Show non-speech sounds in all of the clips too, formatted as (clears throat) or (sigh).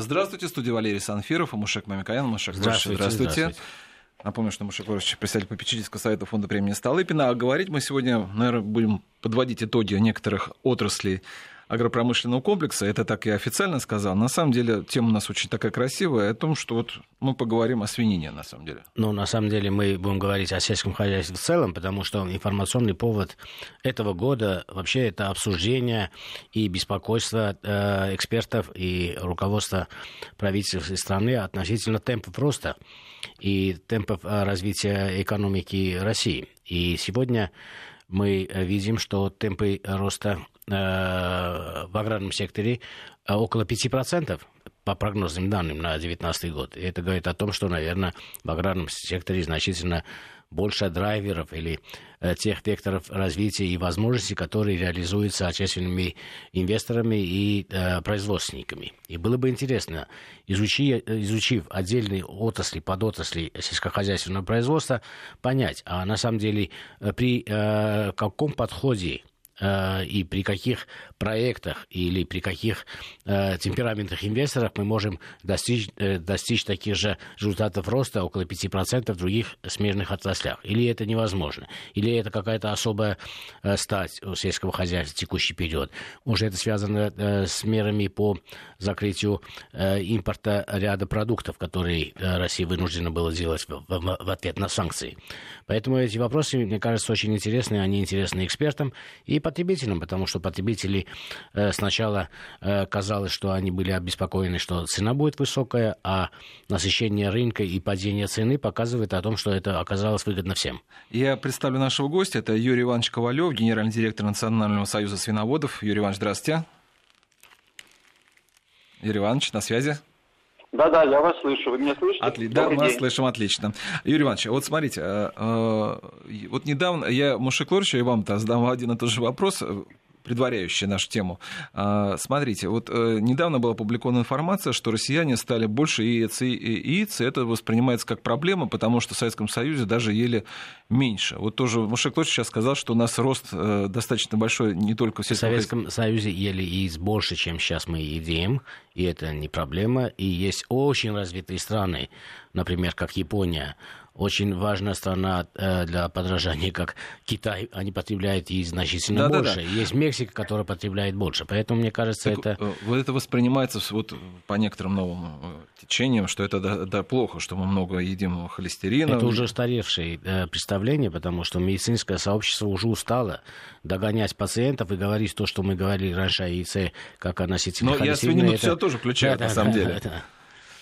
Здравствуйте, студия Валерий Санфиров и Мушек Мамикаян. Мушек, здравствуйте. здравствуйте. здравствуйте. Напомню, что Мушек Лорович, председатель попечительского совета фонда премии Столыпина. А говорить мы сегодня, наверное, будем подводить итоги некоторых отраслей агропромышленного комплекса, это так и официально сказал. На самом деле тема у нас очень такая красивая, о том, что вот мы поговорим о свинине, на самом деле. Ну, на самом деле мы будем говорить о сельском хозяйстве в целом, потому что информационный повод этого года вообще это обсуждение и беспокойство э, экспертов и руководства правительства страны относительно темпов роста и темпов э, развития экономики России. И сегодня мы э, видим, что темпы роста в аграрном секторе э, около 5% по прогнозным данным на 2019 год. И это говорит о том, что, наверное, в аграрном секторе значительно больше драйверов или э, тех векторов развития и возможностей, которые реализуются отечественными инвесторами и э, производственниками. И было бы интересно, изучи, изучив отдельные отрасли, подотрасли сельскохозяйственного производства, понять, а на самом деле при э, каком подходе Э, и при каких проектах или при каких э, темпераментных инвесторах мы можем достичь, э, достичь таких же результатов роста около 5% в других смежных отраслях. Или это невозможно, или это какая-то особая э, стать у сельского хозяйства в текущий период. Может, это связано э, с мерами по закрытию э, импорта ряда продуктов, которые э, Россия вынуждена была делать в ответ на санкции. Поэтому эти вопросы, мне кажется, очень интересны, они интересны экспертам и потребителям, потому что потребители э, сначала э, казалось, что они были обеспокоены, что цена будет высокая, а насыщение рынка и падение цены показывает о том, что это оказалось выгодно всем. Я представлю нашего гостя. Это Юрий Иванович Ковалев, генеральный директор Национального союза свиноводов. Юрий Иванович, здравствуйте. Юрий Иванович, на связи. Да, да, я вас слышу. Вы меня слышите? Отли... Да, мы вас слышим отлично. Юрий Иванович, вот смотрите, э, э, вот недавно я Мушеклоровичу и вам-то задам один и тот же вопрос предваряющая нашу тему. А, смотрите, вот э, недавно была опубликована информация, что россияне стали больше яиц и яиц, и это воспринимается как проблема, потому что в Советском Союзе даже ели меньше. Вот тоже Мушек Лоч сейчас сказал, что у нас рост э, достаточно большой не только в сельском... В Советском Союзе ели яиц больше, чем сейчас мы едим, и это не проблема. И есть очень развитые страны, например, как Япония, очень важная страна э, для подражания, как Китай, они потребляют и значительно да, больше. Да, да. Есть Мексика, которая потребляет больше. Поэтому, мне кажется, так, это... Э, вот это воспринимается вот по некоторым новым э, течениям, что это да, да, плохо, что мы много едим холестерина. Это уже устаревшее представление, потому что медицинское сообщество уже устало догонять пациентов и говорить то, что мы говорили раньше о яйце, как о носителе Но я свинину это... все тоже включаю, да, на да, самом да, деле. Да, да.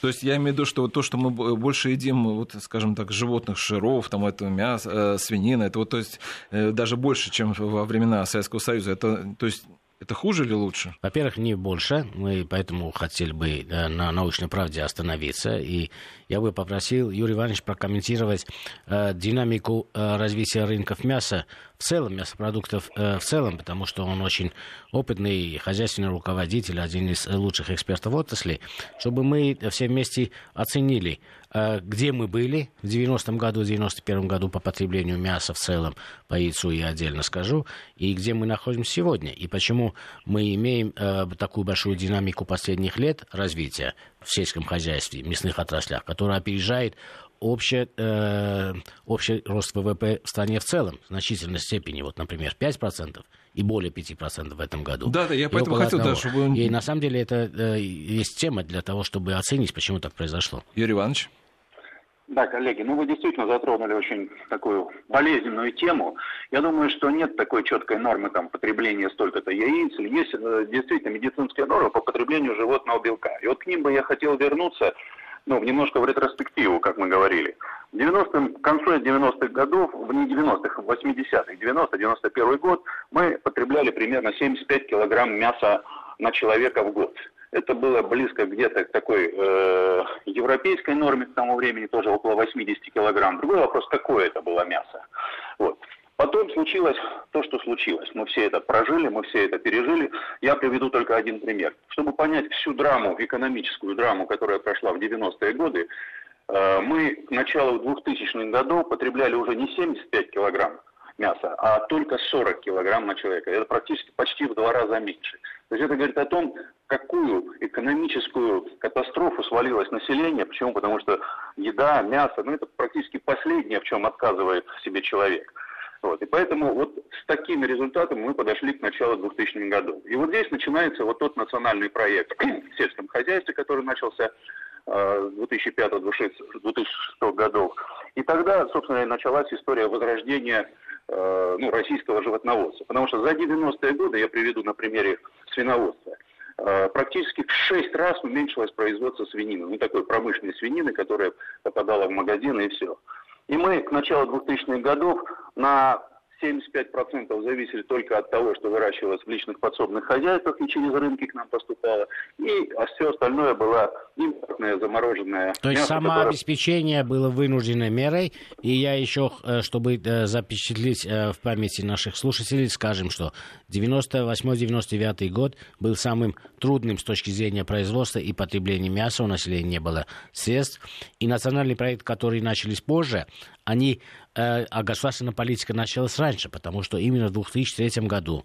То есть я имею в виду, что вот то, что мы больше едим, вот, скажем так, животных жиров, там, это мясо, э, свинина, это вот, то есть э, даже больше, чем во времена Советского Союза. Это, то есть это хуже или лучше? Во-первых, не больше. Мы поэтому хотели бы да, на научной правде остановиться. И я бы попросил Юрий Иванович прокомментировать э, динамику э, развития рынков мяса в целом, мясопродуктов э, в целом, потому что он очень опытный хозяйственный руководитель, один из лучших экспертов отрасли, чтобы мы все вместе оценили, э, где мы были в 90-м году, в 91-м году по потреблению мяса в целом, по яйцу я отдельно скажу, и где мы находимся сегодня, и почему мы имеем э, такую большую динамику последних лет развития в сельском хозяйстве, мясных отраслях, которая опережает общий, э, общий рост ВВП в стране в целом в значительной степени, вот, например, 5% и более 5% в этом году. Да, да, я поэтому хотел, да, чтобы... И на самом деле это э, есть тема для того, чтобы оценить, почему так произошло. Юрий Иванович? Да, коллеги, ну вы действительно затронули очень такую болезненную тему. Я думаю, что нет такой четкой нормы там, потребления столько-то яиц. Есть э, действительно медицинская норма по потреблению животного белка. И вот к ним бы я хотел вернуться ну, немножко в ретроспективу, как мы говорили. В 90-м, к концу 90-х годов, в не 90-х, 80-х, 90-91 год, мы потребляли примерно 75 килограмм мяса на человека в год. Это было близко где-то к такой э, европейской норме к тому времени, тоже около 80 килограмм. Другой вопрос, какое это было мясо. Вот. Потом случилось то, что случилось. Мы все это прожили, мы все это пережили. Я приведу только один пример. Чтобы понять всю драму, экономическую драму, которая прошла в 90-е годы, э, мы к началу 2000-х годов потребляли уже не 75 килограмм мяса, а только 40 килограмм на человека. Это практически почти в два раза меньше. То есть это говорит о том, какую экономическую катастрофу свалилось население. Почему? Потому что еда, мясо, ну это практически последнее, в чем отказывает себе человек. Вот. И поэтому вот с такими результатами мы подошли к началу 2000-х годов. И вот здесь начинается вот тот национальный проект (clears throat) в сельском хозяйстве, который начался э, 2005-2006 годов. И тогда, собственно, и началась история возрождения э, ну, российского животноводства. Потому что за 90-е годы, я приведу на примере свиноводства, э, практически в 6 раз уменьшилось производство свинины. Ну, такой промышленной свинины, которая попадала в магазины и все. И мы к началу 2000-х годов на 75% зависели только от того, что выращивалось в личных подсобных хозяйствах и через рынки к нам поступало. И а все остальное было импортное, замороженное То есть самообеспечение которое... было вынужденной мерой. И я еще, э, чтобы э, запечатлеть э, в памяти наших слушателей, скажем, что 98-99 год был самым трудным с точки зрения производства и потребления мяса. У населения не было средств. И национальный проект, который начались позже, они, а государственная политика началась раньше, потому что именно в 2003 году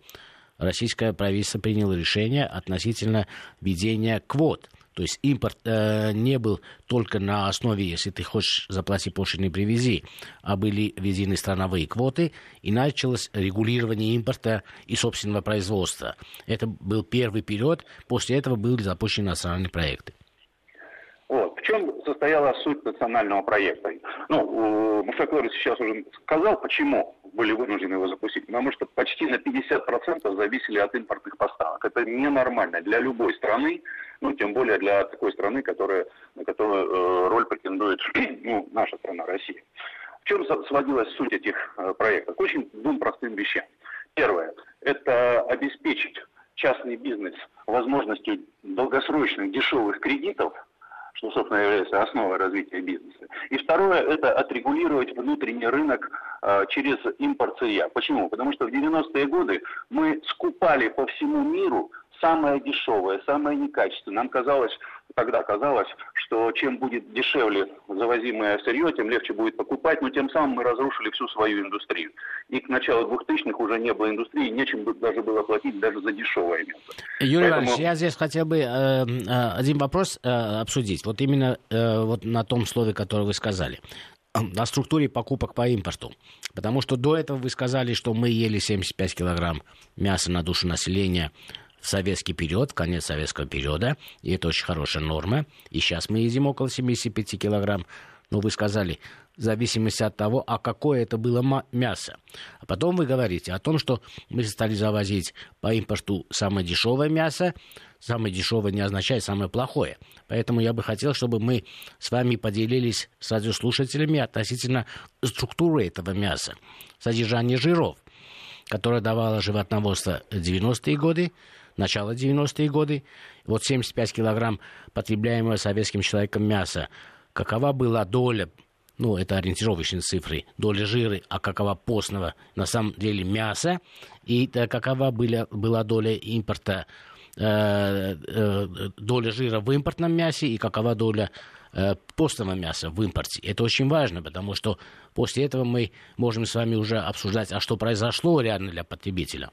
российское правительство приняло решение относительно введения квот. То есть импорт э, не был только на основе, если ты хочешь заплатить пошлины, привези, а были введены страновые квоты, и началось регулирование импорта и собственного производства. Это был первый период, после этого были запущены национальные проекты. Состояла суть национального проекта? Ну, Мушаклори сейчас уже сказал, почему были вынуждены его запустить. Потому что почти на 50% зависели от импортных поставок. Это ненормально для любой страны, ну, тем более для такой страны, которая, на которую э, роль претендует (clears throat) ну, наша страна, Россия. В чем сводилась суть этих э, проектов? К очень двум простым вещам. Первое – это обеспечить частный бизнес возможностью долгосрочных дешевых кредитов – что, собственно, является основой развития бизнеса. И второе – это отрегулировать внутренний рынок э, через импорт сырья. Почему? Потому что в 90-е годы мы скупали по всему миру самое дешевое, самое некачественное. Нам казалось, тогда казалось, что чем будет дешевле завозимое сырье, тем легче будет покупать, но тем самым мы разрушили всю свою индустрию. И к началу 2000-х уже не было индустрии, нечем даже было платить даже за дешевое мясо. Юрий Поэтому... Иванович, я здесь хотел бы э, э, один вопрос э, обсудить. Вот именно э, вот на том слове, которое вы сказали (clears throat) о структуре покупок по импорту. Потому что до этого вы сказали, что мы ели 75 килограмм мяса на душу населения в советский период, конец советского периода, и это очень хорошая норма. И сейчас мы едим около 75 килограмм. Но вы сказали, в зависимости от того, а какое это было мясо. А потом вы говорите о том, что мы стали завозить по импорту самое дешевое мясо. Самое дешевое не означает самое плохое. Поэтому я бы хотел, чтобы мы с вами поделились с радиослушателями относительно структуры этого мяса, содержания жиров, которое давало животноводство в 90-е годы, начала 90-е годы. Вот 75 килограмм потребляемого советским человеком мяса. Какова была доля ну, это ориентировочные цифры, доля жира, а какова постного на самом деле мяса, и э, какова была, была доля импорта, э, э, доля жира в импортном мясе и какова доля э, постного мяса в импорте. Это очень важно, потому что после этого мы можем с вами уже обсуждать, а что произошло реально для потребителя.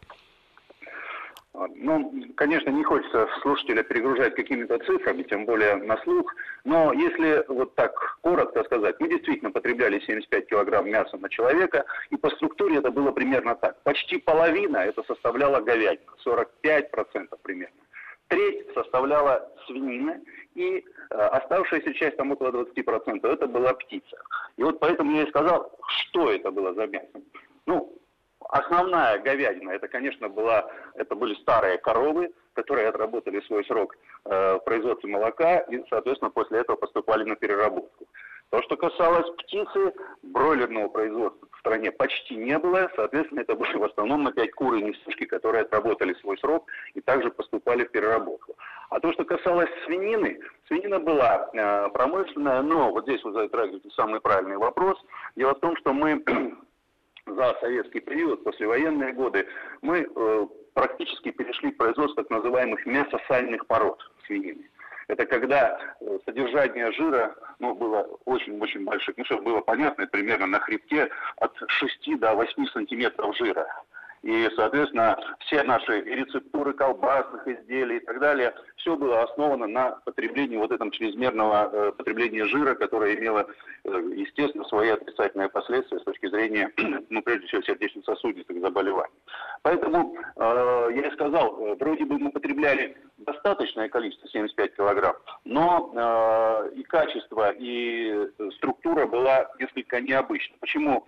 Ну, конечно, не хочется слушателя перегружать какими-то цифрами, тем более на слух, но если вот так коротко сказать, мы действительно потребляли 75 килограмм мяса на человека, и по структуре это было примерно так. Почти половина это составляла говядина, 45% примерно. Треть составляла свинина, и э, оставшаяся часть, там около 20%, это была птица. И вот поэтому я и сказал, что это было за мясо. Ну, Основная говядина, это, конечно, была, это были старые коровы, которые отработали свой срок э, в производстве молока и, соответственно, после этого поступали на переработку. То, что касалось птицы, бройлерного производства в стране почти не было. Соответственно, это были в основном опять куры и нефтушки, которые отработали свой срок и также поступали в переработку. А то, что касалось свинины, свинина была э, промышленная, но вот здесь вы затрагиваете самый правильный вопрос. Дело в том, что мы за советский период, послевоенные годы, мы э, практически перешли к производству так называемых мясосальных пород свинины. Это когда э, содержание жира ну, было очень-очень большим. Ну, чтобы было понятно, примерно на хребте от 6 до 8 сантиметров жира. И, соответственно, все наши рецептуры колбасных изделий и так далее, все было основано на потреблении вот этом чрезмерного э, потребления жира, которое имело, э, естественно, свои отрицательные последствия с точки зрения, (clears throat) ну, прежде всего, сердечно-сосудистых заболеваний. Поэтому, э, я и сказал, э, вроде бы мы потребляли достаточное количество, 75 килограмм, но э, и качество, и структура была несколько необычна. Почему?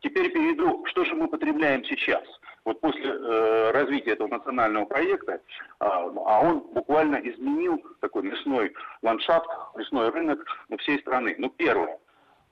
Теперь перейду, что же мы потребляем сейчас. Вот после э, развития этого национального проекта, э, а он буквально изменил такой мясной ландшафт, мясной рынок всей страны. Ну, первое.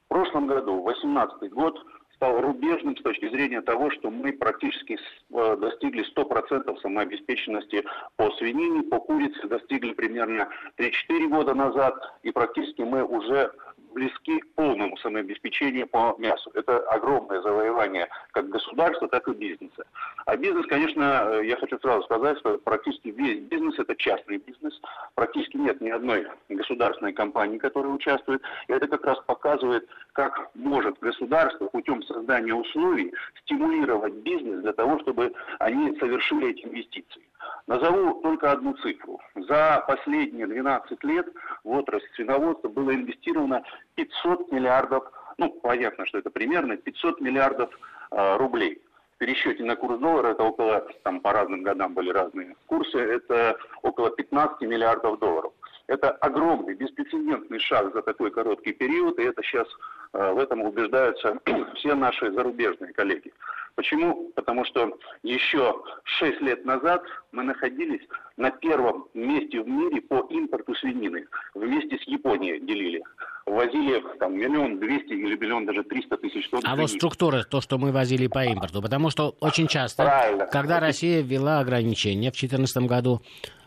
В прошлом году, 2018 год, стал рубежным с точки зрения того, что мы практически э, достигли 100% самообеспеченности по свинине, по курице достигли примерно 3-4 года назад, и практически мы уже близки к полному самообеспечению по мясу. Это огромное завоевание как государства, так и бизнеса. А бизнес, конечно, э, я хочу сразу сказать, что практически весь бизнес – это частный бизнес. Практически нет ни одной государственной компании, которая участвует. И это как раз показывает, как может государство путем создания условий стимулировать бизнес для того, чтобы они совершили эти инвестиции. Назову только одну цифру. За последние 12 лет в отрасль свиноводства было инвестировано 500 миллиардов, ну, понятно, что это примерно 500 миллиардов э, рублей. В пересчете на курс доллара это около, там по разным годам были разные курсы, это около 15 миллиардов долларов. Это огромный, беспрецедентный шаг за такой короткий период, и это сейчас в этом убеждаются (clears throat) все наши зарубежные коллеги. Почему? Потому что еще 6 лет назад мы находились на первом месте в мире по импорту свинины. Вместе с Японией делили. Возили там миллион двести или миллион даже триста тысяч тонн. А свинины. вот структура, то, что мы возили по импорту. Потому что очень часто, Правильно. когда Россия ввела ограничения в 2014 году,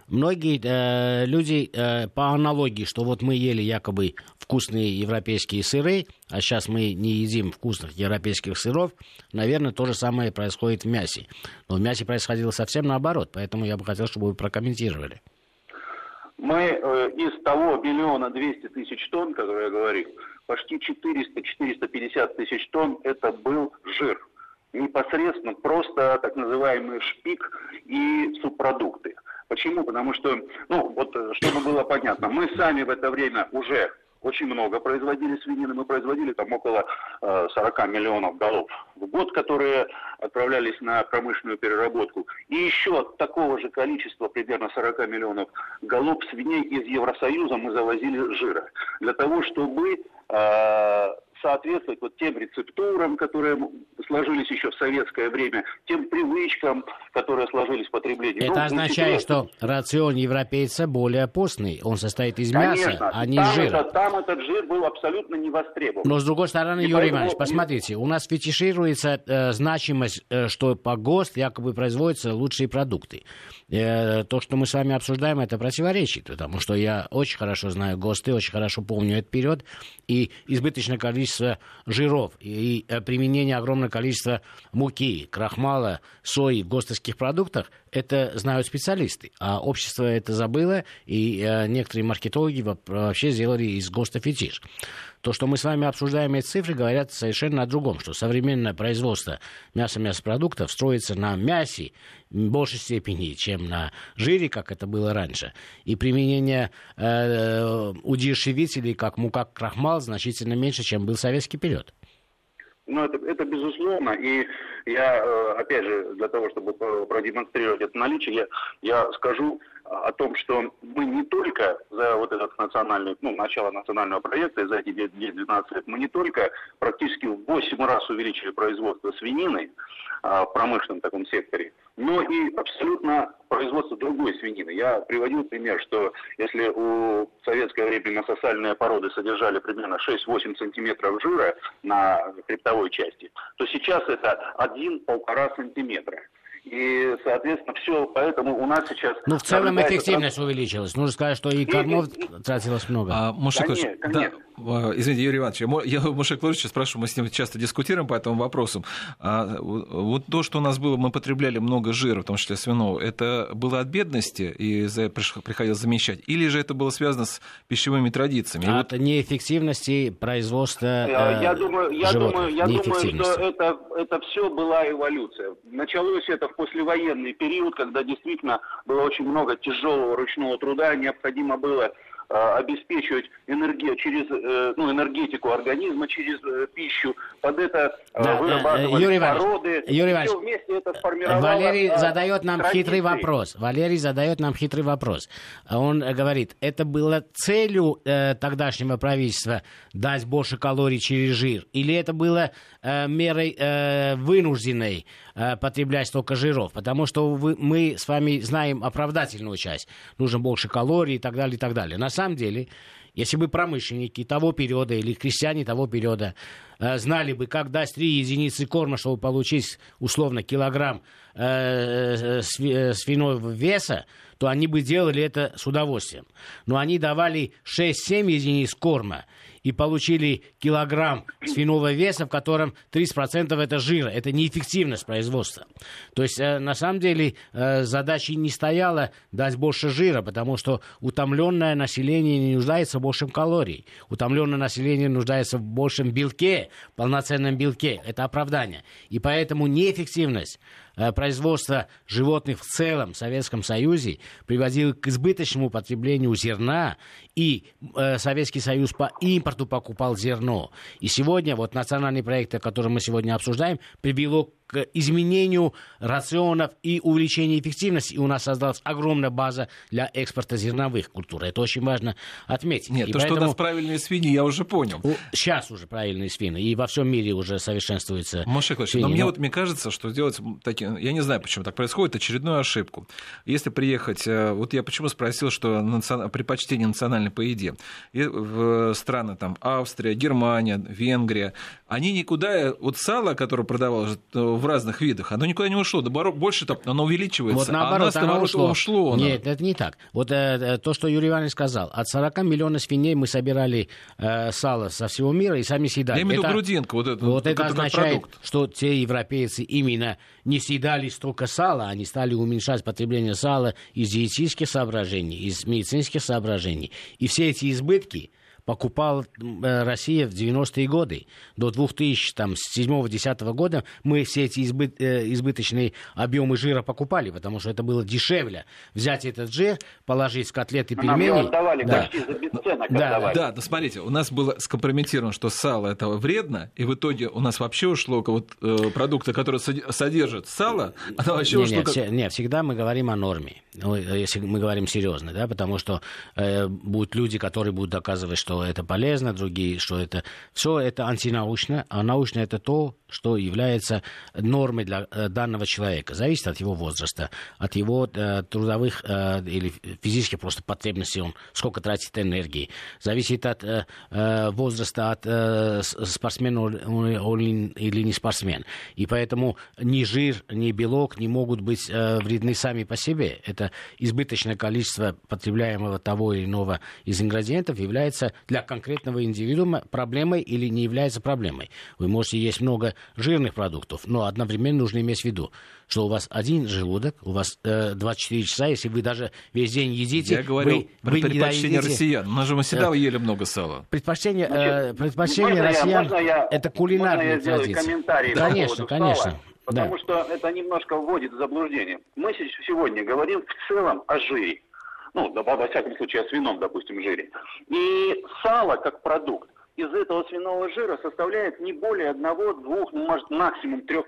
многие э, люди э, по аналогии, что вот мы ели якобы вкусные европейские сыры, а сейчас мы не едим вкусных европейских сыров, наверное, то же самое происходит в мясе. Но в мясе происходило совсем наоборот, поэтому я бы хотел, чтобы вы прокомментировали. Мы э, из того миллиона двести тысяч тонн, который я говорил, почти 400-450 тысяч тонн это был жир непосредственно просто так называемый шпик и субпродукты. Почему? Потому что, ну, вот, э, чтобы было понятно, мы сами в это время уже очень много производили свинины. Мы производили там около э, 40 миллионов голов в год, которые отправлялись на промышленную переработку. И еще такого же количества, примерно 40 миллионов голов свиней из Евросоюза мы завозили жира. Для того, чтобы э, соответствовать вот тем рецептурам, которые сложились еще в советское время, тем привычкам, которые сложились в потреблении. Это ну, означает, что рацион европейца более постный. Он состоит из Конечно, мяса, а не из жира. Это, там этот жир был абсолютно не востребован. Но с другой стороны, И Юрий поэтому... Иванович, посмотрите, у нас фетишируется э, значимость, э, что по ГОСТ якобы производятся лучшие продукты. Э, то, что мы с вами обсуждаем, это противоречит, потому что я очень хорошо знаю ГОСТы, очень хорошо помню этот период, и избыточное количество жиров, и, и э, применение огромного количества муки, крахмала, сои в ГОСТовских продуктах, это знают специалисты, а общество это забыло, и э, некоторые маркетологи вообще сделали из ГОСТа фетиш. То, что мы с вами обсуждаем эти цифры, говорят совершенно о другом, что современное производство мяса-мясопродуктов строится на мясе в большей степени, чем на жире, как это было раньше. И применение э, удешевителей, как мука, крахмал, значительно меньше, чем был советский период. Ну, это, это безусловно. И я, э, опять же, для того, чтобы продемонстрировать это наличие, я, я скажу о том, что мы не только за вот этот национальный, ну, начало национального проекта, за эти 10-12 лет, мы не только практически в 8 раз увеличили производство свинины а, в промышленном таком секторе, но и абсолютно производство другой свинины. Я приводил пример, что если у советское время насосальные породы содержали примерно 6-8 сантиметров жира на хребтовой части, то сейчас это 1-1,5 сантиметра. И, соответственно, все, поэтому у нас сейчас... Ну, в целом эффективность транс... увеличилась. Нужно сказать, что и кормов и, тратилось много. А, Мушек, да, А, извините, Юрий Иванович, я, Маша Клоровича спрашиваю, мы с ним часто дискутируем по этому вопросу. А, вот то, что у нас было, мы потребляли много жира, в том числе свиного, это было от бедности и приходилось замещать, или же это было связано с пищевыми традициями? От вот... неэффективности производства э, Я думаю, я думаю, я думаю что это, это все была эволюция. Началось это в послевоенный период, когда действительно было очень много тяжелого ручного труда, необходимо было обеспечивать энергию через, э, ну, энергетику организма через э, пищу, под это да, вырабатывать Юрий породы. Юрий Иванович, вместе это Валерий задает нам традиции. хитрый вопрос. Валерий задает нам хитрый вопрос. Он говорит, это было целью э, тогдашнего правительства дать больше калорий через жир, или это было э, мерой э, вынужденной э, потреблять столько жиров? Потому что вы, мы с вами знаем оправдательную часть. Нужно больше калорий и так далее, и так далее. На самом деле, если бы промышленники того периода или крестьяне того периода знали бы, как дать 3 единицы корма, чтобы получить условно килограмм свиного веса, то они бы делали это с удовольствием. Но они давали 6-7 единиц корма, и получили килограмм свиного веса, в котором 30% это жира. Это неэффективность производства. То есть, э, на самом деле, э, задача не стояла дать больше жира, потому что утомленное население не нуждается в большем калорий. Утомленное население нуждается в большем белке, полноценном белке. Это оправдание. И поэтому неэффективность Э, производство животных в целом в Советском Союзе приводило к избыточному потреблению зерна, и э, Советский Союз по импорту покупал зерно. И сегодня вот национальный проект, который мы сегодня обсуждаем, привело к изменению рационов и увеличению эффективности. И у нас создалась огромная база для экспорта зерновых культур. Это очень важно отметить. Нет, и то, поэтому... что у нас правильные свиньи, я уже понял. Сейчас уже правильные свиньи. И во всем мире уже совершенствуется Маша свиньи. но мне вот мне кажется, что сделать такие... Я не знаю, почему так происходит, очередную ошибку. Если приехать... Э, вот я почему спросил, что национ... предпочтение национальной по еде. И в страны там Австрия, Германия, Венгрия, они никуда... Вот сало, которое продавалось э, в разных видах, оно никуда не ушло. Наоборот, больше там оно увеличивается, вот наоборот, а нас, наоборот, ушло. ушло оно. Нет, это не так. Вот э, то, что Юрий Иванович сказал, от 40 миллионов свиней мы собирали э, сало со всего мира и сами съедали. Я имею в виду грудинку, вот это, вот это означает, что те европейцы именно не съедали столько сала, они стали уменьшать потребление сала из диетических соображений, из медицинских соображений. И все эти избытки покупал э, Россия в 90-е годы. До 2007-2010 года мы все эти избыт, э, избыточные объемы жира покупали, потому что это было дешевле. Взять этот жир, положить в котлеты пельмени. Нам отдавали да. почти за бесценок. Да, да, да, смотрите, у нас было скомпрометировано, что сало это вредно, и в итоге у нас вообще ушло вот, э, продукты, которые содержат сало, оно вообще не, ушло... Нет, как... нет, всегда мы говорим о норме, ну, если мы говорим серьезно, да, потому что э, будут люди, которые будут доказывать, что это полезно, другие, что это... Все это антинаучно, а научно это то, что является нормой для э, данного человека. Зависит от его возраста, от его э, трудовых э, или физических просто потребностей, он сколько тратит энергии. Зависит от возраста, от спортсмена он или не спортсмен. И поэтому ни жир, ни белок не могут быть вредны сами по себе. Это избыточное количество потребляемого того или иного из ингредиентов является для конкретного индивидуума проблемой или не является проблемой. Вы можете есть много жирных продуктов, но одновременно нужно иметь в виду, что у вас один желудок, у вас э, 24 часа, если вы даже весь день едите... Я говорю вы, вы предпочтение россиян. У нас же мы всегда э, ели много сала. Предпочтение, э, предпочтение россиян я, я, это кулинарные традиции. Конечно, конечно. Сала, потому да. что это немножко вводит в заблуждение. Мы сегодня говорим в целом о жире ну, во всяком случае, о свином, допустим, жире. И сало как продукт из этого свиного жира составляет не более 1, 2, ну, может, максимум 3%.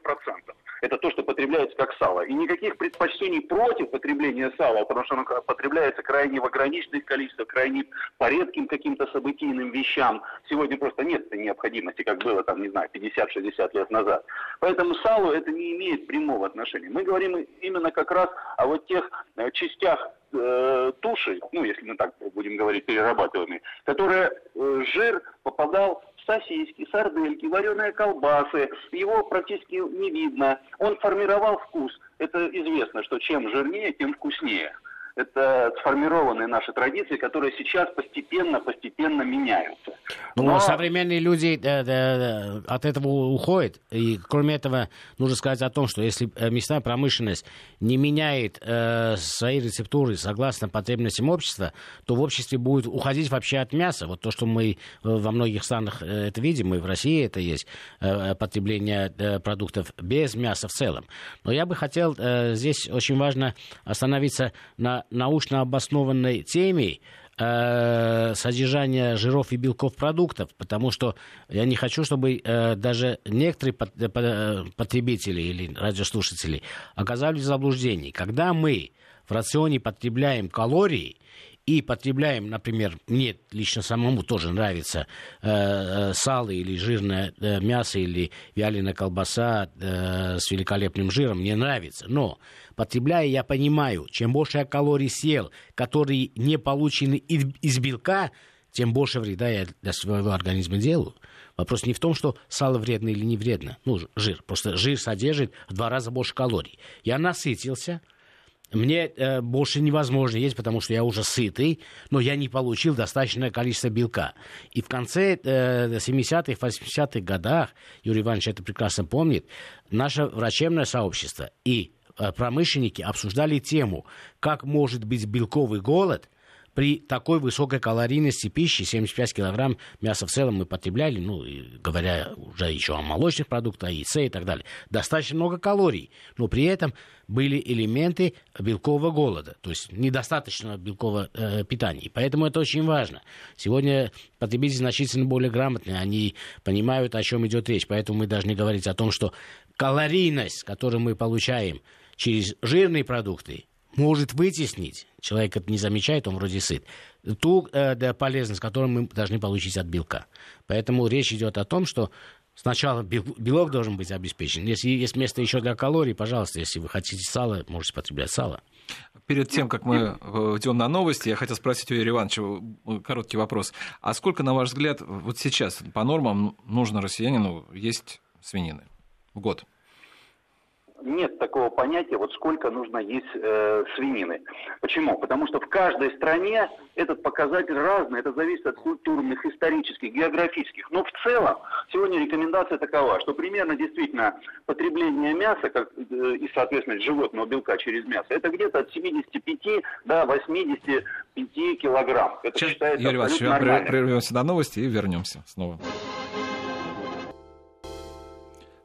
Это то, что потребляется как сало. И никаких предпочтений против потребления сала, потому что оно потребляется крайне в ограниченных количествах, крайне по редким каким-то событийным вещам. Сегодня просто нет этой необходимости, как было там, не знаю, 50-60 лет назад. Поэтому салу это не имеет прямого отношения. Мы говорим именно как раз о вот тех э, частях э, туши, ну, если мы так будем говорить, перерабатываемые, которые э, жир попадал в сосиски, сардельки, вареные колбасы, его практически не видно. Он формировал вкус. Это известно, что чем жирнее, тем вкуснее. Это сформированные наши традиции, которые сейчас постепенно-постепенно меняются. Ну, Но... современные люди да, да, от этого уходят. И кроме этого, нужно сказать о том, что если э, мясная промышленность не меняет э, свои рецептуры согласно потребностям общества, то в обществе будет уходить вообще от мяса. Вот то, что мы во многих странах э, это видим, и в России это есть, э, потребление э, продуктов без мяса в целом. Но я бы хотел э, здесь очень важно остановиться на научно обоснованной теме э, содержания жиров и белков продуктов, потому что я не хочу, чтобы э, даже некоторые э, потребители или радиослушатели оказались в заблуждении. Когда мы в рационе потребляем калории, и потребляем, например, мне лично самому тоже нравится э, э, сало или жирное э, мясо или вяленая колбаса э, с великолепным жиром, мне нравится. Но потребляя, я понимаю, чем больше я калорий съел, которые не получены из, белка, тем больше вреда я для своего организма делаю. Вопрос не в том, что сало вредно или не вредно. Ну, жир. Просто жир содержит в два раза больше калорий. Я насытился, мне э, больше невозможно есть, потому что я уже сытый, но я не получил достаточное количество белка. И в конце э, 70-х, 80-х годах, Юрий Иванович это прекрасно помнит, наше врачебное сообщество и э, промышленники обсуждали тему, как может быть белковый голод – при такой высокой калорийности пищи, 75 килограмм мяса в целом мы потребляли, ну, говоря уже еще о молочных продуктах, о яйце и так далее, достаточно много калорий, но при этом были элементы белкового голода, то есть недостаточно белкового э, питания. И поэтому это очень важно. Сегодня потребители значительно более грамотные, они понимают, о чем идет речь, поэтому мы должны говорить о том, что калорийность, которую мы получаем через жирные продукты, может вытеснить, человек это не замечает, он вроде сыт, ту э, да, полезность, которую мы должны получить от белка. Поэтому речь идет о том, что сначала белок должен быть обеспечен. Если есть место еще для калорий, пожалуйста, если вы хотите сало, можете потреблять сало. Перед тем, как мы э, идем на новости, я хотел спросить у Юрия Ивановича э, короткий вопрос. А сколько, на ваш взгляд, вот сейчас по нормам нужно россиянину есть свинины в год? Нет такого понятия, вот сколько нужно есть э, свинины. Почему? Потому что в каждой стране этот показатель разный, это зависит от культурных, исторических, географических. Но в целом сегодня рекомендация такова, что примерно действительно потребление мяса как, э, и, соответственно, животного белка через мясо, это где-то от 75 до 85 килограмм. Это Сейчас, считается Юрий Иванович, прервемся на новости и вернемся снова.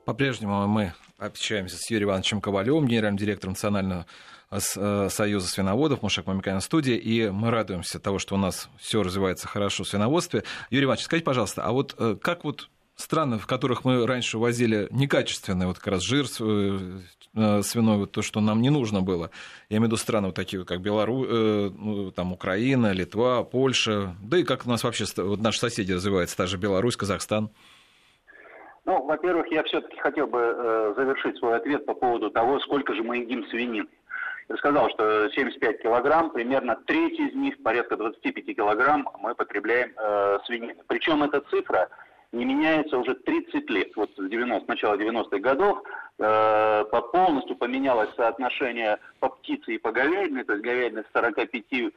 По-прежнему мы общаемся с Юрием Ивановичем Ковалевым, генеральным директором Национального э, э, союза свиноводов, Мушек Мамиканя студии, и мы радуемся того, что у нас все развивается хорошо в свиноводстве. Юрий Иванович, скажите, пожалуйста, а вот э, как вот страны, в которых мы раньше возили некачественный вот как раз жир свиной, вот то, что нам не нужно было. Я имею в виду страны вот такие, как Беларусь, ну, там Украина, Литва, Польша, да и как у нас вообще вот наши соседи развиваются, та же Беларусь, Казахстан. Ну, во-первых, я все-таки хотел бы э, завершить свой ответ по поводу того, сколько же мы едим свинины. Я сказал, что 75 килограмм, примерно треть из них, порядка 25 килограмм, мы потребляем э, свинины. Причем эта цифра не меняется уже 30 лет. Вот с 90, начала 90-х годов э, полностью поменялось соотношение по птице и по говядине, то есть говядина с 45%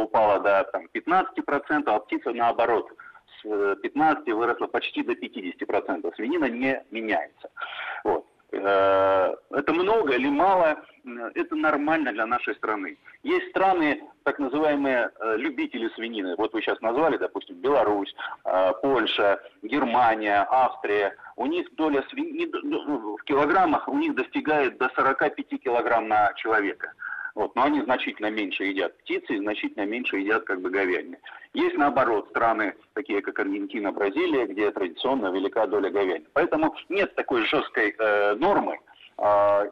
упала до там, 15%, а птица наоборот – 15 выросла почти до 50%. Свинина не меняется. Вот. Э, это много или мало, это нормально для нашей страны. Есть страны, так называемые э, любители свинины. Вот вы сейчас назвали, допустим, Беларусь, э, Польша, Германия, Австрия. У них доля свинины в килограммах у них достигает до 45 килограмм на человека. Вот, но они значительно меньше едят птицы и значительно меньше едят как бы говядины. Есть наоборот страны, такие как Аргентина, Бразилия, где традиционно велика доля говядины. Поэтому нет такой жесткой э, нормы,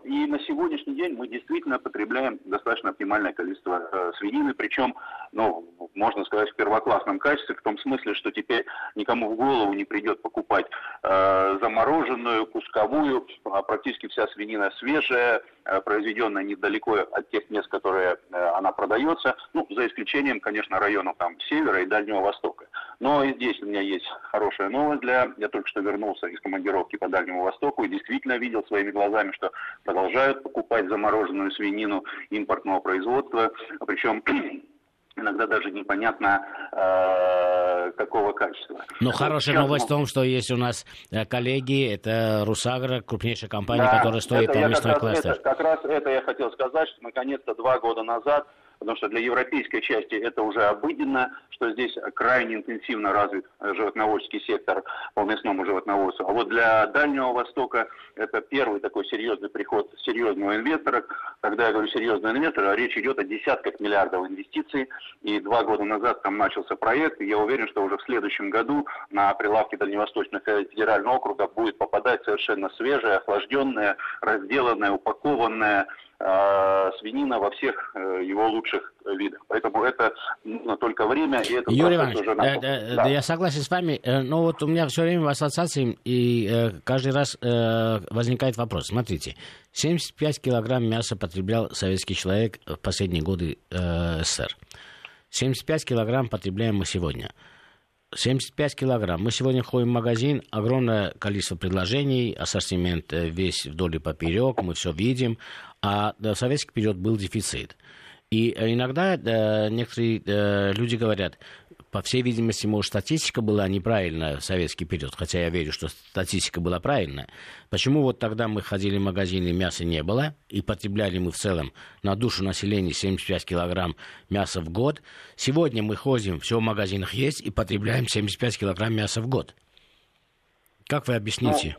и на сегодняшний день мы действительно потребляем достаточно оптимальное количество э, свинины, причем, ну, можно сказать, в первоклассном качестве, в том смысле, что теперь никому в голову не придет покупать э, замороженную, кусковую, а практически вся свинина свежая, э, произведенная недалеко от тех мест, которые она продается, ну, за исключением, конечно, районов там севера и Дальнего Востока. Но и здесь у меня есть хорошая новость для... Я только что вернулся из командировки по Дальнему Востоку и действительно видел своими глазами, что продолжают покупать замороженную свинину импортного производства. Причем (clears throat) иногда даже непонятно э, какого качества. Но вот хорошая сейчас, новость в том, что есть у нас э, коллеги, это Русагра, крупнейшая компания, да, которая стоит промышленный кластер. Это, как раз это я хотел сказать, что наконец-то два года назад потому что для европейской части это уже обыденно, что здесь крайне интенсивно развит животноводческий сектор по мясному животноводству. А вот для Дальнего Востока это первый такой серьезный приход серьезного инвестора. Когда я говорю серьезного инвестора, речь идет о десятках миллиардов инвестиций. И два года назад там начался проект, и я уверен, что уже в следующем году на прилавки Дальневосточного федерального округа будет попадать совершенно свежая, охлажденная, разделанная, упакованная э, свинина во всех э, его лучших видах. Поэтому это нужно только время, и это Юрий Иванович, уже на... э, да. я согласен с вами, э, но вот у меня все время в ассоциации, и э, каждый раз э, возникает вопрос. Смотрите, 75 килограмм мяса потреблял советский человек в последние годы э, СССР. 75 килограмм потребляем мы сегодня. 75 килограмм. Мы сегодня ходим в магазин, огромное количество предложений, ассортимент э, весь вдоль и поперек, мы все видим. А в советский период был дефицит. И э, иногда э, некоторые э, люди говорят, по всей видимости, может, статистика была неправильная в советский период, хотя я верю, что статистика была правильная. Почему вот тогда мы ходили в магазины, мяса не было, и потребляли мы в целом на душу населения 75 килограмм мяса в год. Сегодня мы ходим, все в магазинах есть, и потребляем 75 килограмм мяса в год. Как вы объясните?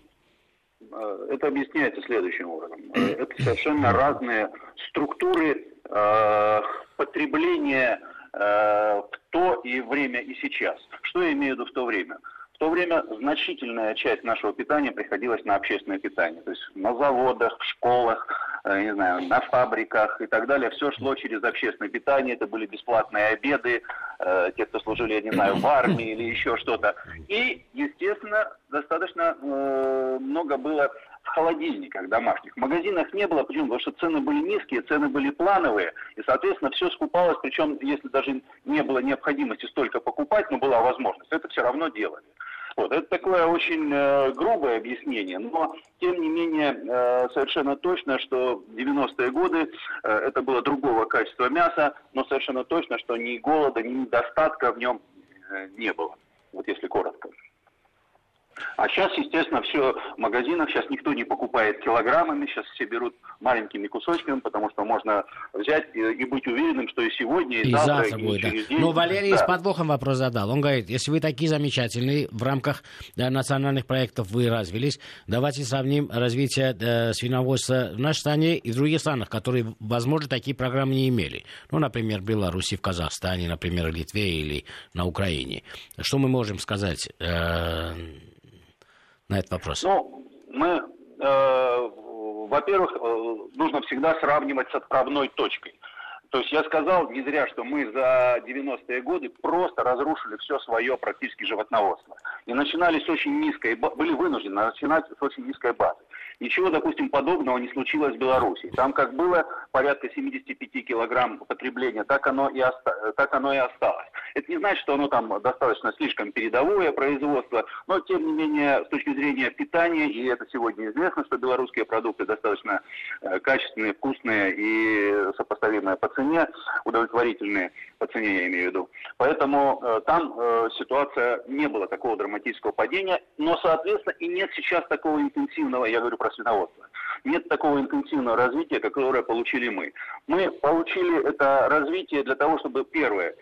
Ну, это объясняется следующим образом. (clears throat) Это совершенно разные структуры э, потребления то и время и сейчас. Что я имею в виду в то время? В то время значительная часть нашего питания приходилась на общественное питание. То есть на заводах, в школах, э, не знаю, на фабриках и так далее. Все шло через общественное питание. Это были бесплатные обеды, э, те, кто служили, я не знаю, в армии или еще что-то. И, естественно, достаточно э, много было в холодильниках домашних. В магазинах не было, почему? Потому что цены были низкие, цены были плановые, и, соответственно, все скупалось, причем, если даже не было необходимости столько покупать, но была возможность, это все равно делали. Вот, это такое очень э, грубое объяснение, но тем не менее э, совершенно точно, что в 90-е годы э, это было другого качества мяса, но совершенно точно, что ни голода, ни недостатка в нем э, не было. Вот если коротко. А сейчас, естественно, все в магазинах, сейчас никто не покупает килограммами, сейчас все берут маленькими кусочками, потому что можно взять и, и быть уверенным, что и сегодня, и, и завтра, завтра и будет, через да. день. Но Валерий да. с подвохом вопрос задал. Он говорит, если вы такие замечательные, в рамках да, национальных проектов вы развились, давайте сравним развитие да, свиноводства в нашей стране и в других странах, которые, возможно, такие программы не имели. Ну, например, в Беларуси, в Казахстане, например, в Литве или на Украине. Что мы можем сказать? Э- на этот вопрос? Ну, мы, э, во-первых, э, нужно всегда сравнивать с отправной точкой. То есть я сказал не зря, что мы за 90-е годы просто разрушили все свое практически животноводство. И начинали с очень низкой, были вынуждены начинать с очень низкой базы. Ничего, допустим, подобного не случилось в Беларуси. Там как было порядка 75 килограмм потребления, так оно и, оста... так оно и осталось. Это не значит, что оно там достаточно слишком передовое производство, но тем не менее, с точки зрения питания, и это сегодня известно, что белорусские продукты достаточно э, качественные, вкусные и сопоставимые по цене, удовлетворительные по цене, я имею в виду. Поэтому э, там э, ситуация не было такого драматического падения, но, соответственно, и нет сейчас такого интенсивного, я говорю про свиноводство, нет такого интенсивного развития, которое получили мы. Мы получили это развитие для того, чтобы, первое,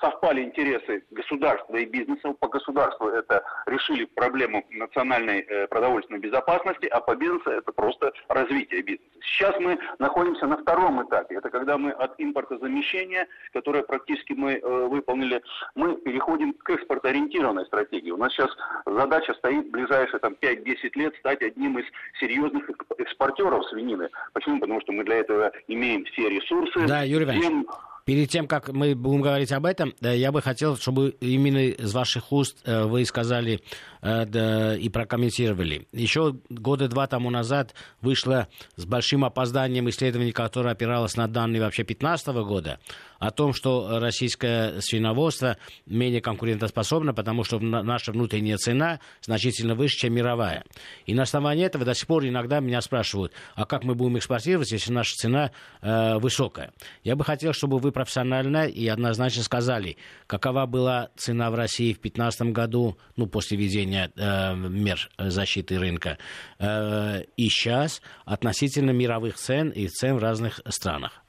совпали интересы государства и бизнеса. По государству это решили проблему национальной э, продовольственной безопасности, а по бизнесу это просто развитие бизнеса. Сейчас мы находимся на втором этапе. Это когда мы от импортозамещения, которое практически мы э, выполнили, мы переходим к экспортоориентированной стратегии. У нас сейчас задача стоит в ближайшие там, 5-10 лет стать одним из серьезных экспортеров свинины. Почему? Потому что мы для этого имеем все ресурсы. Да, Юрий Иванович. Перед тем, как мы будем говорить об этом, я бы хотел, чтобы именно из ваших уст э, вы сказали и прокомментировали. Еще года два тому назад вышло с большим опозданием исследование, которое опиралось на данные вообще 2015 года, о том, что российское свиноводство менее конкурентоспособно, потому что наша внутренняя цена значительно выше, чем мировая. И на основании этого до сих пор иногда меня спрашивают, а как мы будем экспортировать, если наша цена э, высокая? Я бы хотел, чтобы вы профессионально и однозначно сказали, какова была цена в России в 2015 году, ну, после введения э, мер защиты рынка, э, и сейчас относительно мировых цен и цен в разных странах.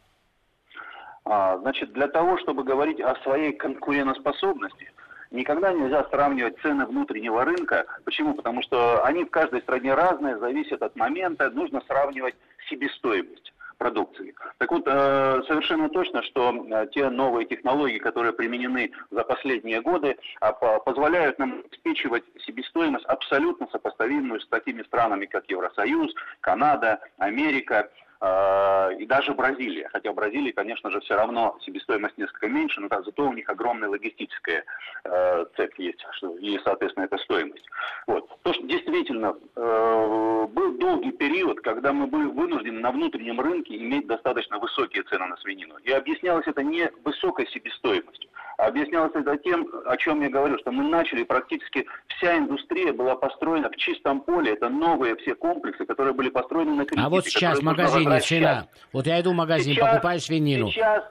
А, значит, для того, чтобы говорить о своей конкурентоспособности, никогда нельзя сравнивать цены внутреннего рынка. Почему? Потому что они в каждой стране разные, зависят от момента. Нужно сравнивать себестоимость продукции. Так вот, э, совершенно точно, что э, те новые технологии, которые применены за последние годы, а, позволяют нам обеспечивать себестоимость абсолютно сопоставимую с такими странами, как Евросоюз, Канада, Америка, и даже Бразилия. Хотя в Бразилии, конечно же, все равно себестоимость несколько меньше, но да, зато у них огромная логистическая э, цепь есть, что, и, соответственно, это стоимость. Вот. То, что действительно э, был долгий период, когда мы были вынуждены на внутреннем рынке иметь достаточно высокие цены на свинину. И объяснялось это не высокой себестоимостью, а объяснялось это тем, о чем я говорю, что мы начали практически вся индустрия была построена в чистом поле. Это новые все комплексы, которые были построены на кредите. А вот сейчас в цена. Вот я иду в магазин, сейчас, покупаю свинину. Сейчас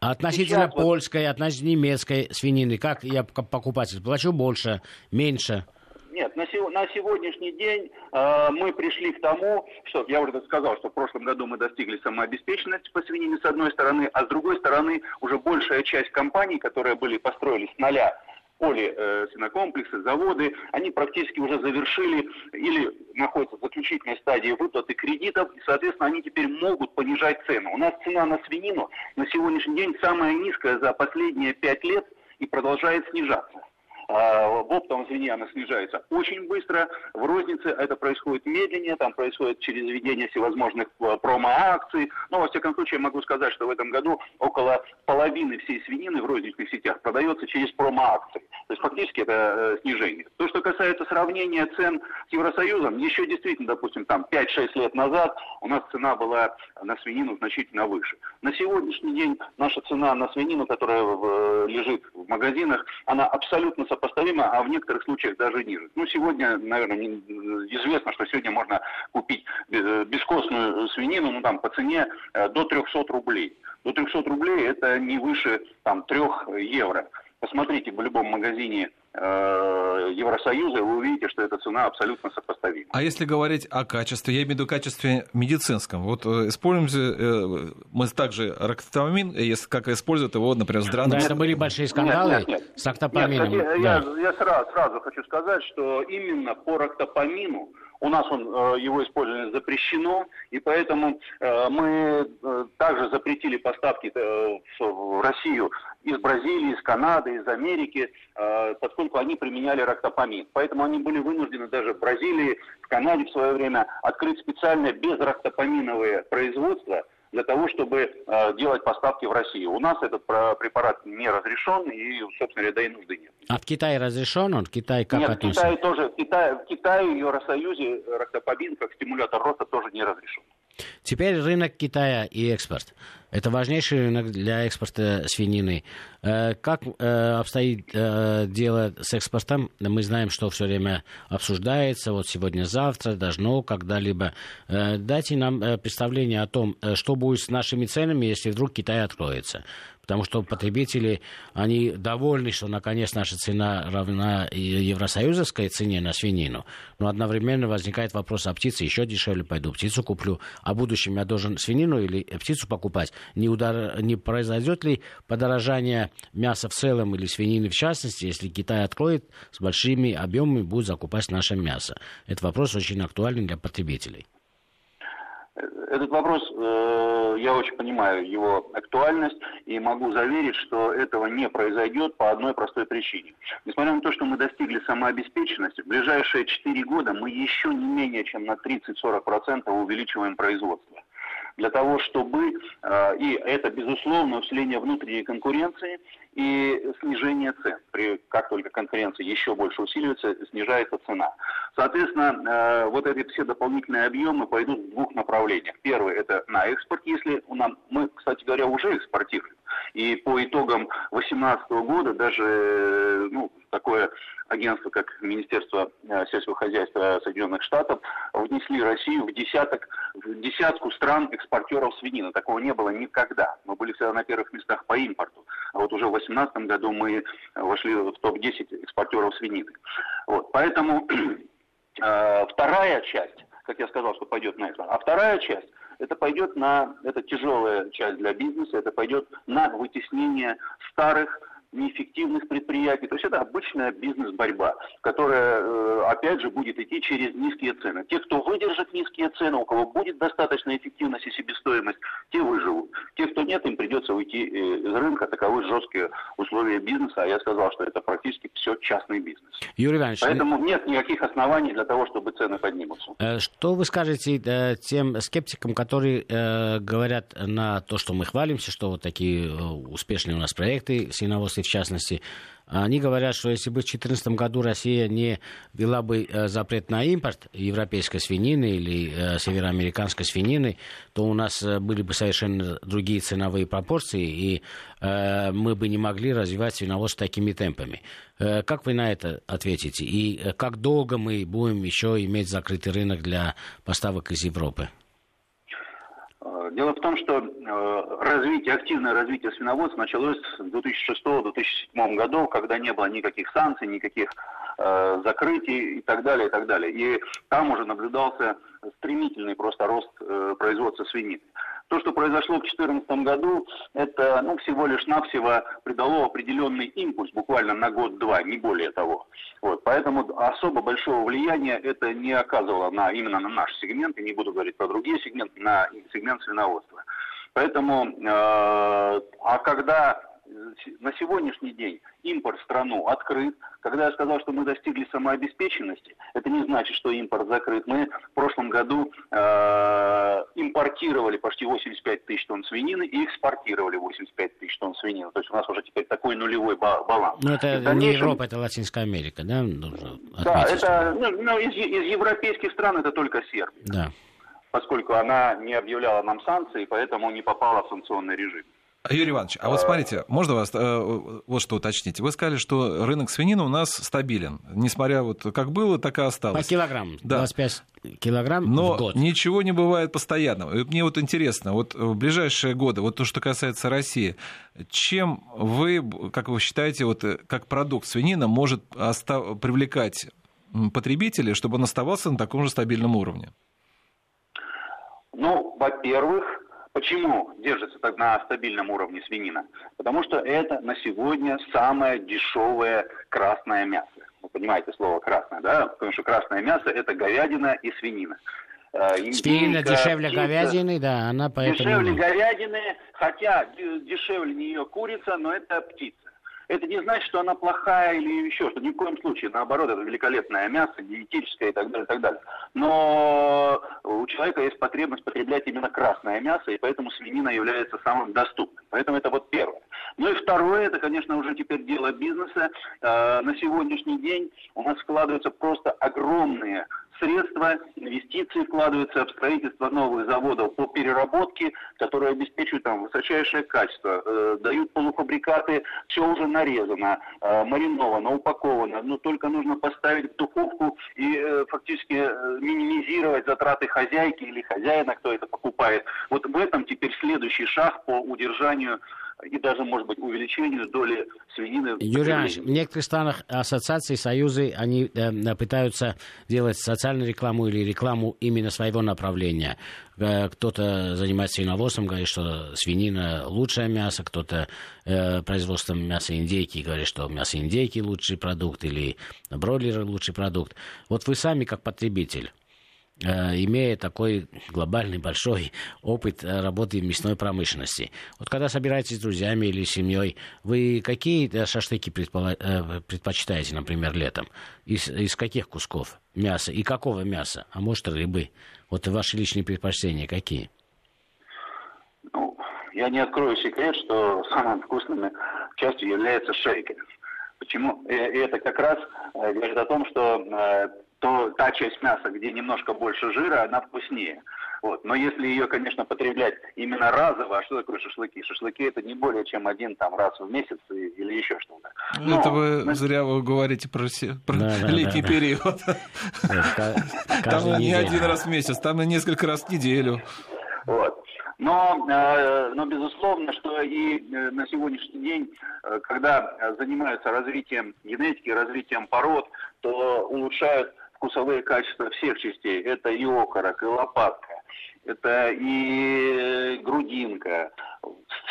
Относительно сейчас польской, вот... относительно немецкой свинины, как я покупатель плачу больше, меньше? Нет, на, сего, на сегодняшний день э, мы пришли к тому, что я уже сказал, что в прошлом году мы достигли самообеспеченности по свинине с одной стороны, а с другой стороны уже большая часть компаний, которые были построили с нуля поле э, свинокомплексы, заводы, они практически уже завершили или находятся в заключительной стадии выплаты кредитов, и, соответственно, они теперь могут понижать цену. У нас цена на свинину на сегодняшний день самая низкая за последние пять лет и продолжает снижаться. А, в оптовом звене она снижается очень быстро, в рознице это происходит медленнее, там происходит через введение всевозможных э, промо-акций. Но, во всяком случае, могу сказать, что в этом году около половины всей свинины в розничных сетях продается через промо-акции. То есть фактически это э, снижение. То, что касается сравнения цен с Евросоюзом, еще действительно, допустим, там 5-6 лет назад у нас цена была на свинину значительно выше. На сегодняшний день наша цена на свинину, которая в, лежит в магазинах, она абсолютно сопоставима, а в некоторых случаях даже ниже. Ну, сегодня, наверное, известно, что сегодня можно купить э, бескостную свинину, ну, там, по цене э, до 300 рублей. До 300 рублей это не выше, там, 3 евро. Посмотрите в любом магазине Евросоюза, вы увидите, что эта цена абсолютно сопоставима. А если говорить о качестве, я имею в виду качестве медицинском. Вот э, используем э, мы также рактопамин, если как используют его, например, с драным... Да, это были большие скандалы нет, нет, нет. с рактопамином. Нет, я, да. я, я сразу, сразу хочу сказать, что именно по рактопамину у нас он, э, его использование запрещено, и поэтому э, мы э, также запретили поставки в Россию из Бразилии, из Канады, из Америки, поскольку они применяли рактопамин. Поэтому они были вынуждены даже в Бразилии, в Канаде в свое время открыть специальное безрактопаминовое производство – для того, чтобы э, делать поставки в Россию. У нас этот препарат не разрешен, и, собственно говоря, да и нужды нет. А в Китае разрешен он? В Китае как Нет, относится? в Китае тоже. В Китае, в Китае и Евросоюзе рактопамин как стимулятор роста тоже не разрешен. Теперь рынок Китая и экспорт. Это важнейший рынок для экспорта свинины. Э, как э, обстоит э, дело с экспортом? Мы знаем, что все время обсуждается, вот сегодня-завтра, должно когда-либо. Дайте нам представление о том, что будет с нашими ценами, если вдруг Китай откроется потому что потребители, они довольны, что наконец наша цена равна евросоюзовской цене на свинину, но одновременно возникает вопрос, а птица еще дешевле, пойду птицу куплю, а в будущем я должен свинину или птицу покупать, не, удар... не произойдет ли подорожание мяса в целом или свинины в частности, если Китай откроет с большими объемами, будет закупать наше мясо. Это вопрос очень актуальный для потребителей. Этот вопрос, э, я очень понимаю его актуальность и могу заверить, что этого не произойдет по одной простой причине. Несмотря на то, что мы достигли самообеспеченности, в ближайшие 4 года мы еще не менее чем на 30-40% увеличиваем производство. Для того, чтобы, и это, безусловно, усиление внутренней конкуренции и снижение цен. При, как только конкуренция еще больше усиливается, снижается цена. Соответственно, вот эти все дополнительные объемы пойдут в двух направлениях. Первый – это на экспорт, если у нас, мы, кстати говоря, уже экспортируем. И по итогам 2018 года даже ну, такое агентство, как Министерство э, сельского хозяйства Соединенных Штатов, внесли Россию в десяток, в десятку стран экспортеров свинины. Такого не было никогда. Мы были всегда на первых местах по импорту. А вот уже в 2018 году мы вошли в топ-10 экспортеров свинины. Вот. Поэтому (clears throat) э, вторая часть, как я сказал, что пойдет на экспорт, а вторая часть – это пойдет на, это тяжелая часть для бизнеса, это пойдет на вытеснение старых неэффективных предприятий. То есть это обычная бизнес-борьба, которая, э, опять же, будет идти через низкие цены. Те, кто выдержит низкие цены, у кого будет достаточная эффективность и себестоимость, те выживут. Те, кто нет, им придется уйти э, из рынка. Таковы жесткие условия бизнеса. А я сказал, что это практически все частный бизнес. Юрий Иванович, Поэтому нет никаких оснований для того, чтобы цены поднимутся. Э, что вы скажете тем скептикам, которые говорят на то, что мы хвалимся, что вот такие успешные у нас проекты свиноводства в частности, они говорят, что если бы в 2014 году Россия не ввела бы э, запрет на импорт европейской свинины или э, североамериканской свинины, то у нас э, были бы совершенно другие ценовые пропорции, и мы бы не могли развивать свиноводство такими темпами. Как вы на это ответите? И как долго мы будем еще иметь закрытый рынок для поставок из Европы? Дело в том, что э, развитие, активное развитие свиноводства началось в 2006-2007 году, когда не было никаких санкций, никаких э, закрытий и так далее, и так далее. И там уже наблюдался стремительный просто рост э, производства свинины. То, что произошло в 2014 году, это ну, всего лишь навсего придало определенный импульс, буквально на год-два, не более того. Вот, поэтому особо большого влияния это не оказывало на, именно на наш сегмент, и не буду говорить про другие сегменты, на сегмент свиноводства. Поэтому, э, а когда на сегодняшний день импорт в страну открыт. Когда я сказал, что мы достигли самообеспеченности, это не значит, что импорт закрыт. Мы в прошлом году э, импортировали почти 85 тысяч тонн свинины и экспортировали 85 тысяч тонн свинины. То есть у нас уже теперь такой нулевой баланс. Но это дальнейшем... не Европа, это Латинская Америка, да? Нужно да, это ну, ну, из, из европейских стран это только Сербия. Да. Поскольку она не объявляла нам санкции, поэтому не попала в санкционный режим. Юрий Иванович, а вот смотрите, можно вас э, вот что уточнить? Вы сказали, что рынок свинины у нас стабилен, несмотря вот как было, так и осталось. По килограмм, да. 25 килограмм Но в год. ничего не бывает постоянного. И мне вот интересно, вот в ближайшие годы, вот то, что касается России, чем вы, как вы считаете, вот э, как продукт свинина может остав... привлекать потребителей, чтобы он оставался на таком же стабильном уровне? Ну, во-первых, Почему держится так на стабильном уровне свинина? Потому что это на сегодня самое дешевое красное мясо. Вы понимаете слово красное, да? Потому что красное мясо это говядина и свинина. Э, свинина дешевле птица, говядины, да, она поэтому... Дешевле говядины, хотя дешевле нее курица, но это птица. Это не значит, что она плохая или еще что. Ни в коем случае. Наоборот, это великолепное мясо, диетическое и так далее, и так далее. Но у человека есть потребность потреблять именно красное мясо, и поэтому свинина является самым доступным. Поэтому это вот первое. Ну и второе, это, конечно, уже теперь дело бизнеса. Э, на сегодняшний день у нас складываются просто огромные средства, инвестиции вкладываются в строительство новых заводов по переработке, которые обеспечивают там высочайшее качество, э, дают полуфабрикаты, все уже нарезано, э, мариновано, упаковано, но только нужно поставить в духовку и э, фактически минимизировать затраты хозяйки или хозяина, кто это покупает. Вот в этом теперь следующий шаг по удержанию и даже, может быть, увеличению доли свинины. Юрий Иванович, в некоторых странах ассоциации, союзы, они э, пытаются делать социальную рекламу или рекламу именно своего направления. Э, кто-то занимается свиноводством, говорит, что свинина лучшее мясо, кто-то э, производством мяса индейки говорит, что мясо индейки лучший продукт или бройлеры лучший продукт. Вот вы сами как потребитель, имея такой глобальный большой опыт э, работы в мясной промышленности. Вот когда собираетесь с друзьями или семьей, вы какие э, шашлыки предпочитаете, например, летом? Из, из каких кусков мяса и какого мяса? А может, рыбы? Вот ваши личные предпочтения какие? я не открою секрет, что самым вкусным частью является шейкер. Почему? И это как раз говорит о том, что то та часть мяса, где немножко больше жира, она вкуснее. Вот. Но если ее, конечно, потреблять именно разово, а что такое шашлыки? Шашлыки это не более чем один там раз в месяц или еще что-то. Ну, Но, это вы на... зря вы говорите про, про да, летний да, период. (laughs) Там не один раз в месяц, там и несколько раз в неделю. Вот. Но, э, но безусловно, что и э, на сегодняшний день, э, когда занимаются развитием генетики, развитием пород, то улучшают вкусовые качества всех частей. Это и окорок, и лопатка, это и грудинка,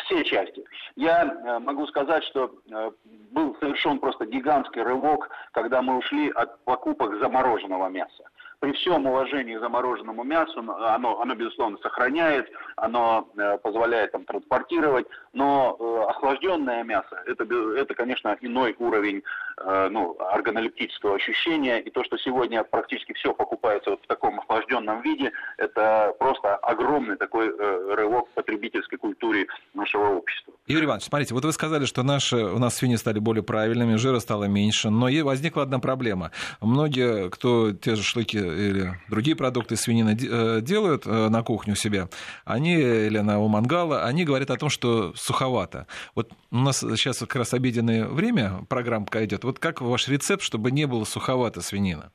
все части. Я э, могу сказать, что э, был совершен просто гигантский рывок, когда мы ушли от покупок замороженного мяса при всем уважении к замороженному мясу, оно, оно безусловно, сохраняет, оно э, позволяет там, транспортировать, но э, охлажденное мясо, это, это, конечно, иной уровень э, ну, органолептического ощущения, и то, что сегодня практически все покупается вот в таком охлажденном виде, это просто огромный такой э, рывок в потребительской культуре нашего общества. Юрий Иванович, смотрите, вот вы сказали, что наши, у нас свиньи стали более правильными, жира стало меньше, но и возникла одна проблема. Многие, кто те же шлыки или другие продукты свинины э, делают э, на кухне у себя, они или на у мангала, они говорят о том, что суховато. Вот у нас сейчас как раз обеденное время, программка идет. Вот как ваш рецепт, чтобы не было суховато свинина?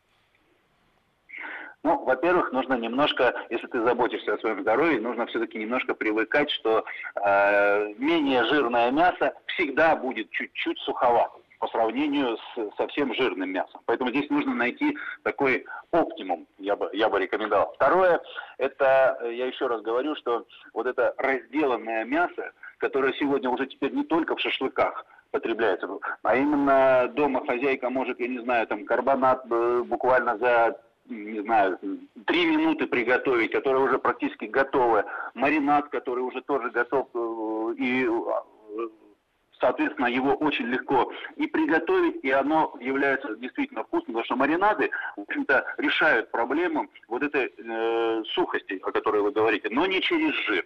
Ну, во-первых, нужно немножко, если ты заботишься о своем здоровье, нужно все-таки немножко привыкать, что э, менее жирное мясо всегда будет чуть-чуть суховатым по сравнению с совсем жирным мясом. Поэтому здесь нужно найти такой оптимум, я бы, я бы рекомендовал. Второе, это, я еще раз говорю, что вот это разделанное мясо, которое сегодня уже теперь не только в шашлыках потребляется, а именно дома хозяйка может, я не знаю, там карбонат э, буквально за не знаю, три минуты приготовить, которое уже практически готовое, маринад, который уже тоже готов, э, и э, соответственно, его очень легко и приготовить, и оно является действительно вкусным, потому что маринады, в общем-то, решают проблему вот этой э, сухости, о которой вы говорите, но не через жир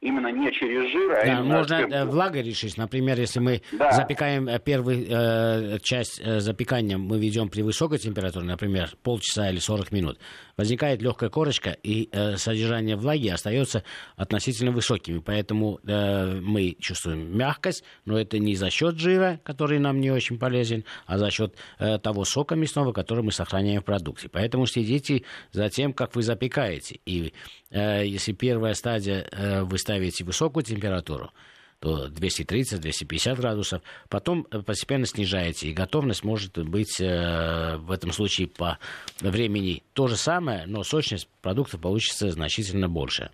именно не через жир, а да, именно... Можно э, влагой решить. Например, если мы да. запекаем э, первую э, часть э, запекания, мы ведем при высокой температуре, например, полчаса или 40 минут, возникает легкая корочка, и э, содержание влаги остается относительно высокими. Поэтому э, мы чувствуем мягкость, но это не за счет жира, который нам не очень полезен, а за счет э, того сока мясного, который мы сохраняем в продукте. Поэтому следите за тем, как вы запекаете. И э, если первая стадия э, вы ставите высокую температуру, то 230-250 градусов, потом э, постепенно снижаете, и готовность может быть э, в этом случае по времени то же самое, но сочность продукта получится значительно больше.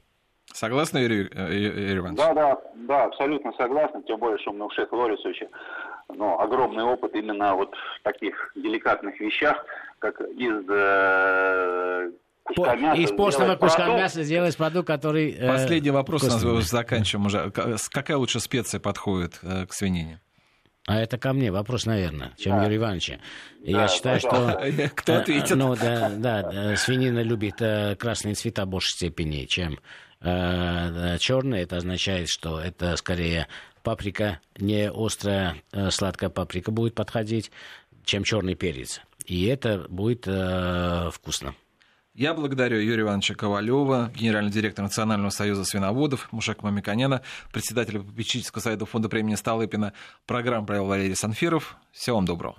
Согласны, Юрий, э, Юрий Иванович? Да, да, да, абсолютно согласен, тем более, что у шефа Лорисовича ну, огромный опыт именно вот в таких деликатных вещах, как из э, куска мяса. Из постного куска продукт. мяса сделать продукт, который... Э, Последний вопрос, вкусный. нас заканчиваем уже. Какая лучше специя подходит э, к свинине? А это ко мне вопрос, наверное, чем да. Юрий Иванович. Я да, считаю, что... (laughs) Кто ответит? Ну, да, да, свинина любит красные цвета в большей степени, чем черные. Это означает, что это скорее паприка, не острая, сладкая паприка будет подходить, чем черный перец. И это будет э, вкусно. Я благодарю Юрия Ивановича Ковалева, генерального директора Национального союза свиноводов, Мушек Мамиканяна, председателя попечительского совета фонда премии Столыпина. Программу провел Валерий Санфиров. Всего вам доброго.